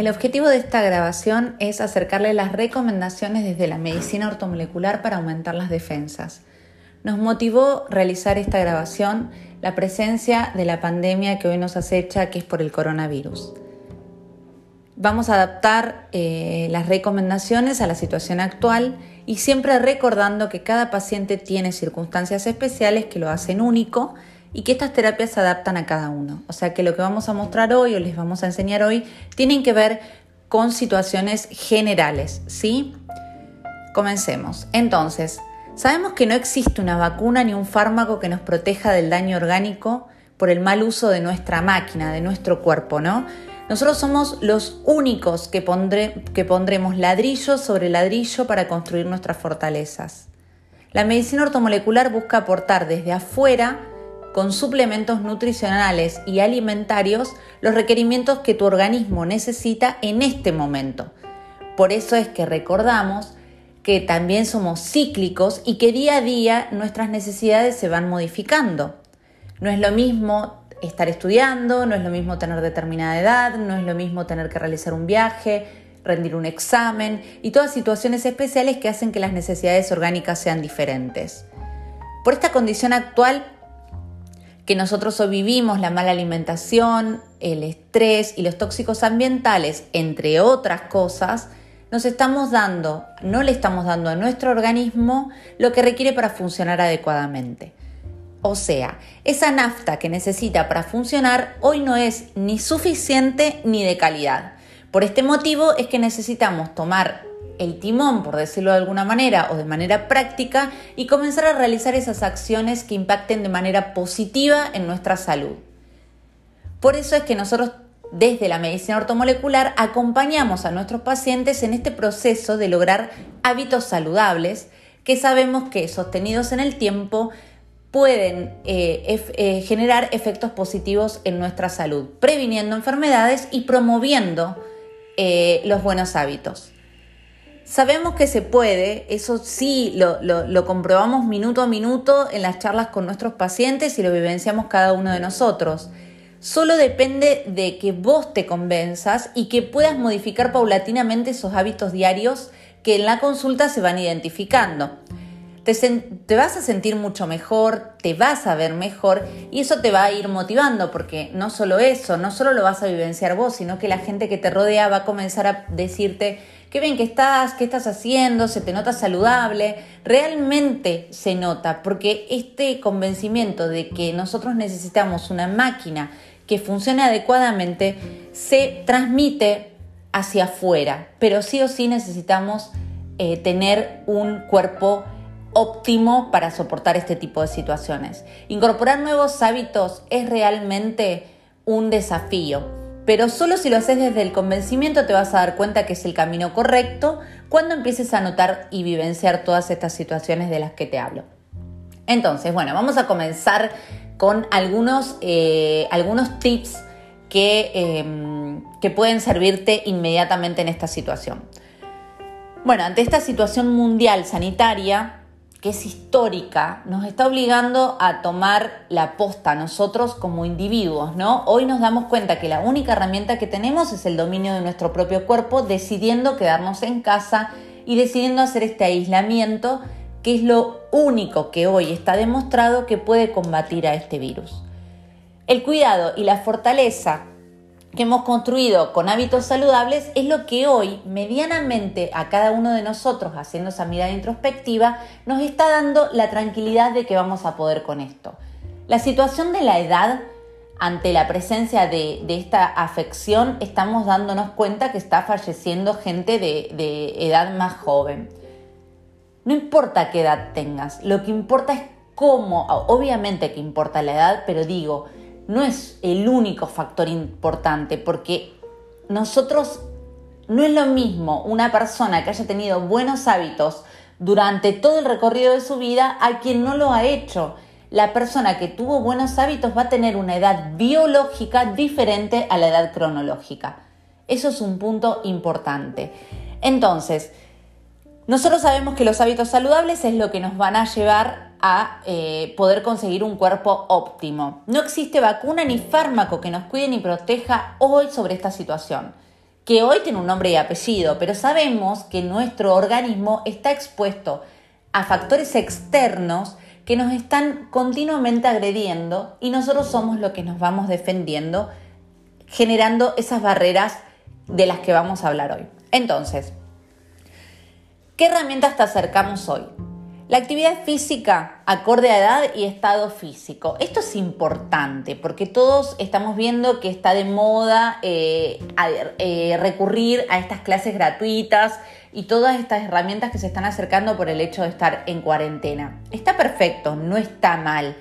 El objetivo de esta grabación es acercarle las recomendaciones desde la medicina ortomolecular para aumentar las defensas. Nos motivó realizar esta grabación la presencia de la pandemia que hoy nos acecha, que es por el coronavirus. Vamos a adaptar eh, las recomendaciones a la situación actual y siempre recordando que cada paciente tiene circunstancias especiales que lo hacen único y que estas terapias se adaptan a cada uno. O sea que lo que vamos a mostrar hoy o les vamos a enseñar hoy tienen que ver con situaciones generales, ¿sí? Comencemos. Entonces, sabemos que no existe una vacuna ni un fármaco que nos proteja del daño orgánico por el mal uso de nuestra máquina, de nuestro cuerpo, ¿no? Nosotros somos los únicos que, que pondremos ladrillo sobre ladrillo para construir nuestras fortalezas. La medicina ortomolecular busca aportar desde afuera con suplementos nutricionales y alimentarios los requerimientos que tu organismo necesita en este momento. Por eso es que recordamos que también somos cíclicos y que día a día nuestras necesidades se van modificando. No es lo mismo estar estudiando, no es lo mismo tener determinada edad, no es lo mismo tener que realizar un viaje, rendir un examen y todas situaciones especiales que hacen que las necesidades orgánicas sean diferentes. Por esta condición actual que nosotros hoy vivimos, la mala alimentación, el estrés y los tóxicos ambientales, entre otras cosas, nos estamos dando, no le estamos dando a nuestro organismo lo que requiere para funcionar adecuadamente. O sea, esa nafta que necesita para funcionar hoy no es ni suficiente ni de calidad. Por este motivo es que necesitamos tomar el timón, por decirlo de alguna manera, o de manera práctica, y comenzar a realizar esas acciones que impacten de manera positiva en nuestra salud. Por eso es que nosotros desde la medicina ortomolecular acompañamos a nuestros pacientes en este proceso de lograr hábitos saludables que sabemos que sostenidos en el tiempo pueden eh, eh, generar efectos positivos en nuestra salud, previniendo enfermedades y promoviendo eh, los buenos hábitos. Sabemos que se puede, eso sí lo, comprobamos minuto a minuto en las charlas con nuestros pacientes y lo vivenciamos cada uno de nosotros. Solo depende de que vos te convenzas y que puedas modificar paulatinamente esos hábitos diarios que en la consulta se van identificando. Te, vas a sentir mucho mejor, te vas a ver mejor y eso te va a ir motivando porque no solo eso, no solo lo vas a vivenciar vos, sino que la gente que te rodea va a comenzar a decirte, qué bien que estás, qué estás haciendo, se te nota saludable, realmente se nota, porque este convencimiento de que nosotros necesitamos una máquina que funcione adecuadamente se transmite hacia afuera, pero sí o sí necesitamos eh, tener un cuerpo óptimo para soportar este tipo de situaciones. Incorporar nuevos hábitos es realmente un desafío pero solo si lo haces desde el convencimiento te vas a dar cuenta que es el camino correcto cuando empieces a notar y vivenciar todas estas situaciones de las que te hablo. Entonces, bueno, vamos a comenzar con algunos, eh, algunos tips que, em, que pueden servirte inmediatamente en esta situación. Bueno, ante esta situación mundial sanitaria, que es histórica, nos está obligando a tomar la posta nosotros como individuos, ¿no? Hoy nos damos cuenta que la única herramienta que tenemos es el dominio de nuestro propio cuerpo, decidiendo quedarnos en casa y decidiendo hacer este aislamiento, que es lo único que hoy está demostrado que puede combatir a este virus. El cuidado y la fortaleza que hemos construido con hábitos saludables es lo que hoy, medianamente a cada uno de nosotros, haciendo esa mirada introspectiva, nos está dando la tranquilidad de que vamos a poder con esto. La situación de la edad ante la presencia de, esta afección, estamos dándonos cuenta que está falleciendo gente de, edad más joven. No importa qué edad tengas, lo que importa es cómo, obviamente que importa la edad, pero digo, no es el único factor importante, porque nosotros no es lo mismo una persona que haya tenido buenos hábitos durante todo el recorrido de su vida a quien no lo ha hecho. La persona que tuvo buenos hábitos va a tener una edad biológica diferente a la edad cronológica. Eso es un punto importante. Entonces, nosotros sabemos que los hábitos saludables es lo que nos van a llevar a eh, poder conseguir un cuerpo óptimo. No existe vacuna ni fármaco que nos cuide ni proteja hoy sobre esta situación. que hoy tiene un nombre y apellido, pero sabemos que nuestro organismo está expuesto a factores externos que nos están continuamente agrediendo y nosotros somos los que nos vamos defendiendo, generando esas barreras de las que vamos a hablar hoy. Entonces, ¿qué herramientas te acercamos hoy? La actividad física acorde a edad y estado físico. Esto es importante porque todos estamos viendo que está de moda eh, eh, recurrir a estas clases gratuitas y todas estas herramientas que se están acercando por el hecho de estar en cuarentena. Está perfecto, no está mal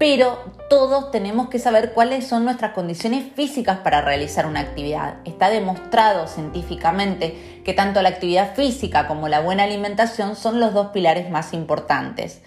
pero todos tenemos que saber cuáles son nuestras condiciones físicas para realizar una actividad. Está demostrado científicamente que tanto la actividad física como la buena alimentación son los dos pilares más importantes.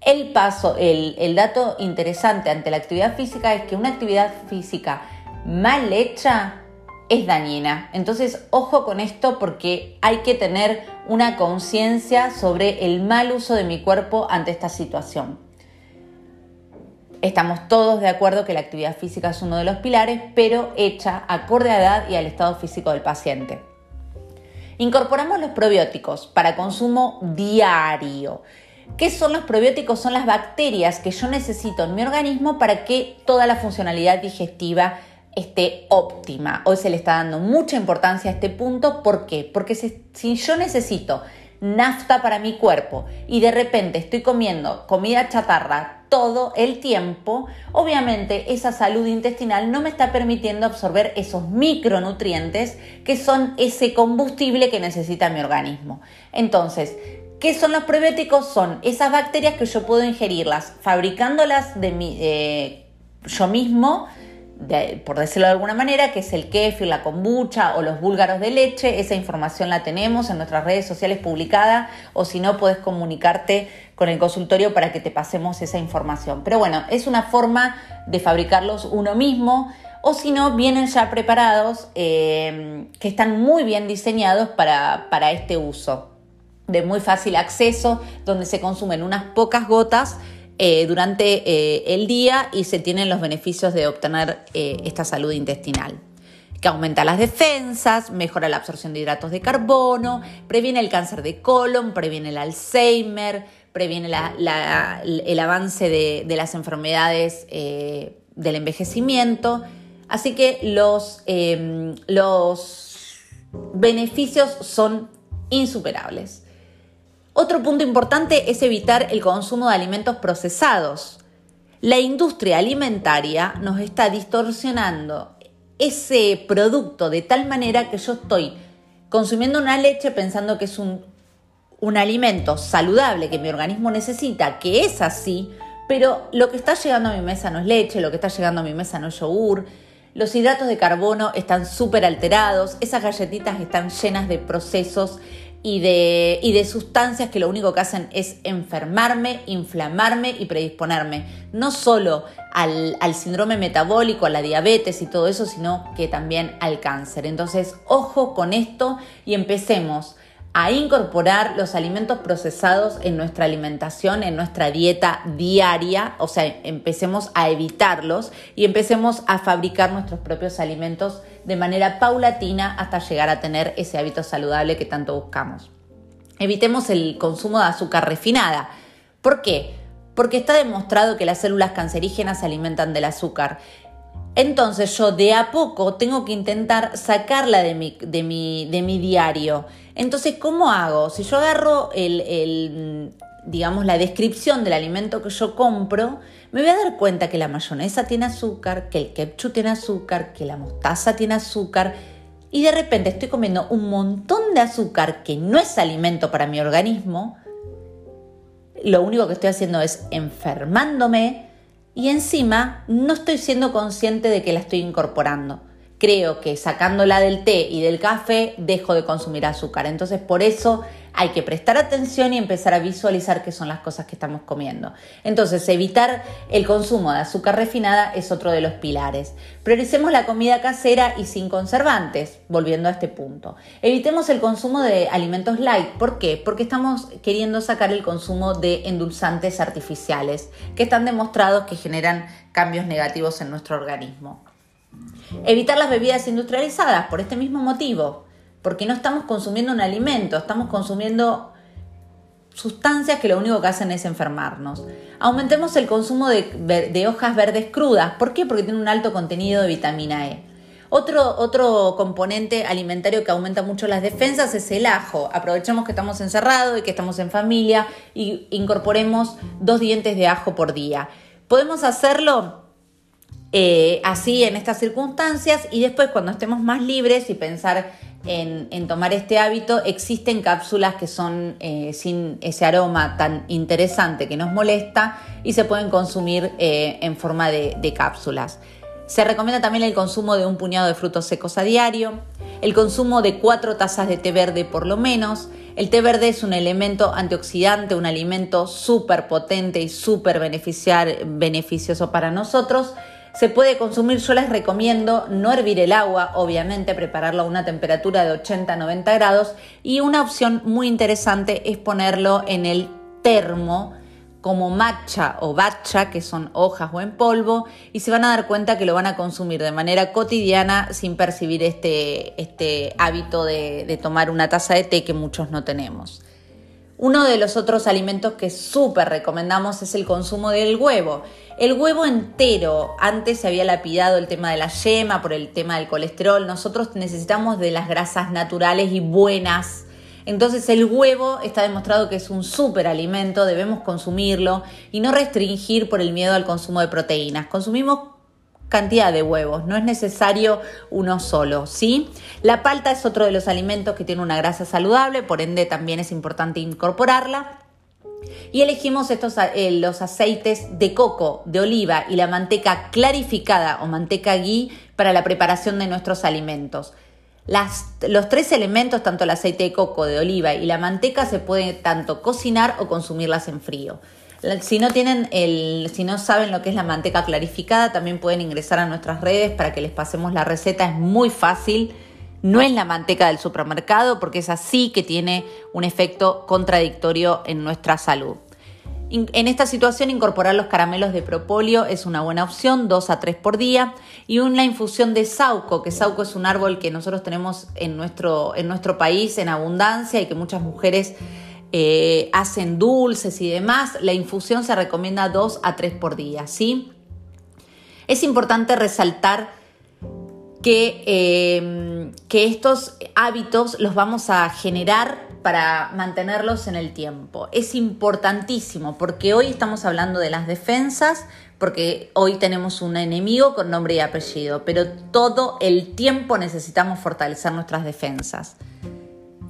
El paso, el, dato interesante ante la actividad física es que una actividad física mal hecha es dañina. Entonces, ojo con esto porque hay que tener una conciencia sobre el mal uso de mi cuerpo ante esta situación. Estamos todos de acuerdo que la actividad física es uno de los pilares, pero hecha acorde a edad y al estado físico del paciente. Incorporamos los probióticos para consumo diario. ¿Qué son los probióticos? Son las bacterias que yo necesito en mi organismo para que toda la funcionalidad digestiva esté óptima. Hoy se le está dando mucha importancia a este punto. ¿Por qué? Porque si yo necesito nafta para mi cuerpo y de repente estoy comiendo comida chatarra todo el tiempo, obviamente esa salud intestinal no me está permitiendo absorber esos micronutrientes que son ese combustible que necesita mi organismo. Entonces, ¿qué son los probióticos? Son esas bacterias que yo puedo ingerirlas fabricándolas de mi, eh, yo mismo por decirlo de alguna manera, que es el kefir, la kombucha o los búlgaros de leche. Esa información la tenemos en nuestras redes sociales publicada o si no, puedes comunicarte con el consultorio para que te pasemos esa información. Pero bueno, es una forma de fabricarlos uno mismo o si no, vienen ya preparados eh, que están muy bien diseñados para, para este uso de muy fácil acceso, donde se consumen unas pocas gotas eh, durante eh, el día y se tienen los beneficios de obtener eh, esta salud intestinal que aumenta las defensas, mejora la absorción de hidratos de carbono, previene el cáncer de colon, previene el Alzheimer, previene el avance de, las enfermedades del envejecimiento. Así que los, los beneficios son insuperables. Otro punto importante es evitar el consumo de alimentos procesados. La industria alimentaria nos está distorsionando ese producto de tal manera que yo estoy consumiendo una leche pensando que es un, alimento saludable que mi organismo necesita, que es así, pero lo que está llegando a mi mesa no es leche, lo que está llegando a mi mesa no es yogur, los hidratos de carbono están súper alterados, esas galletitas están llenas de procesos y de, y de sustancias que lo único que hacen es enfermarme, inflamarme y predisponerme, no solo al, al, síndrome metabólico, a la diabetes y todo eso, sino que también al cáncer. Entonces, ojo con esto y empecemos a incorporar los alimentos procesados en nuestra alimentación, en nuestra dieta diaria, o sea, empecemos a evitarlos y empecemos a fabricar nuestros propios alimentos de manera paulatina hasta llegar a tener ese hábito saludable que tanto buscamos. Evitemos el consumo de azúcar refinada. ¿Por qué? Porque está demostrado que las células cancerígenas se alimentan del azúcar entonces yo de a poco tengo que intentar sacarla de mi, de mi, de mi diario. Entonces, ¿cómo hago? Si yo agarro el, digamos, la descripción del alimento que yo compro, me voy a dar cuenta que la mayonesa tiene azúcar, que el ketchup tiene azúcar, que la mostaza tiene azúcar, y de repente estoy comiendo un montón de azúcar que no es alimento para mi organismo, lo único que estoy haciendo es enfermándome y encima no estoy siendo consciente de que la estoy incorporando. Creo que sacándola del té y del café dejo de consumir azúcar. Entonces por eso hay que prestar atención y empezar a visualizar qué son las cosas que estamos comiendo. Entonces, evitar el consumo de azúcar refinada es otro de los pilares. Prioricemos la comida casera y sin conservantes, volviendo a este punto. Evitemos el consumo de alimentos light. ¿Por qué? Porque estamos queriendo sacar el consumo de endulzantes artificiales que están demostrados que generan cambios negativos en nuestro organismo. Evitar las bebidas industrializadas por este mismo motivo, porque no estamos consumiendo un alimento, estamos consumiendo sustancias que lo único que hacen es enfermarnos. Aumentemos el consumo de, hojas verdes crudas. ¿Por qué? Porque tiene un alto contenido de vitamina E. Otro, otro, componente alimentario que aumenta mucho las defensas es el ajo. Aprovechemos que estamos encerrados y que estamos en familia y incorporemos dos dientes de ajo por día. Podemos hacerlo eh, así en estas circunstancias y después cuando estemos más libres y pensar en, tomar este hábito, existen cápsulas que son eh, sin ese aroma tan interesante que nos molesta y se pueden consumir eh, en forma de, de cápsulas. Se recomienda también el consumo de un puñado de frutos secos a diario, el consumo de cuatro tazas de té verde por lo menos. El té verde es un elemento antioxidante, un alimento súper potente y súper beneficioso para nosotros se puede consumir, yo les recomiendo no hervir el agua, obviamente prepararlo a una temperatura de 80-90 grados y una opción muy interesante es ponerlo en el termo como matcha o bacha, que son hojas o en polvo, y se van a dar cuenta que lo van a consumir de manera cotidiana sin percibir este, este hábito de, de tomar una taza de té que muchos no tenemos. Uno de los otros alimentos que súper recomendamos es el consumo del huevo. El huevo entero, antes se había lapidado el tema de la yema por el tema del colesterol, nosotros necesitamos de las grasas naturales y buenas. Entonces el huevo está demostrado que es un súper alimento, debemos consumirlo y no restringir por el miedo al consumo de proteínas. Consumimos cantidad de huevos, no es necesario uno solo, ¿sí? La palta es otro de los alimentos que tiene una grasa saludable, por ende también es importante incorporarla. Y elegimos estos, eh, los aceites de coco, de oliva y la manteca clarificada o manteca ghee para la preparación de nuestros alimentos. los tres elementos, tanto el aceite de coco, de oliva y la manteca, se pueden tanto cocinar o consumirlas en frío. Si no tienen el, si no saben lo que es la manteca clarificada, también pueden ingresar a nuestras redes para que les pasemos la receta. Es muy fácil. No es la manteca del supermercado porque es así que tiene un efecto contradictorio en nuestra salud. En esta situación, incorporar los caramelos de propóleo es una buena opción, dos a tres por día, y una infusión de sauco, que sauco es un árbol que nosotros tenemos en nuestro, en nuestro país en abundancia y que muchas mujeres eh, hacen dulces y demás, la infusión se recomienda dos a tres por día, ¿sí? Es importante resaltar que, eh, que estos hábitos los vamos a generar para mantenerlos en el tiempo. Es importantísimo porque hoy estamos hablando de las defensas, porque hoy tenemos un enemigo con nombre y apellido, pero todo el tiempo necesitamos fortalecer nuestras defensas.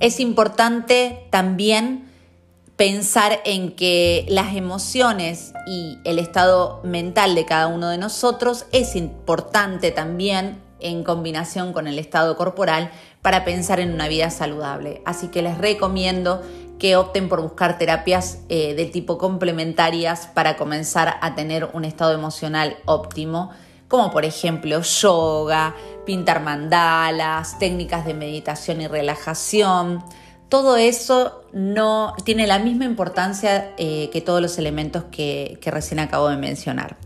Es importante también pensar en que las emociones y el estado mental de cada uno de nosotros es importante también en combinación con el estado corporal para pensar en una vida saludable. Así que les recomiendo que opten por buscar terapias eh, de tipo complementarias para comenzar a tener un estado emocional óptimo, como por ejemplo yoga, pintar mandalas, técnicas de meditación y relajación, todo eso no tiene la misma importancia eh, que todos los elementos que, recién acabo de mencionar.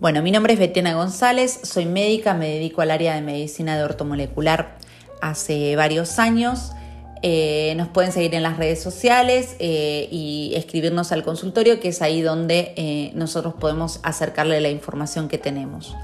Bueno, mi nombre es Betiana González, soy médica, me dedico al área de medicina de ortomolecular hace varios años. Eh, nos pueden seguir en las redes sociales eh, y escribirnos al consultorio, que es ahí donde nosotros podemos acercarle la información que tenemos.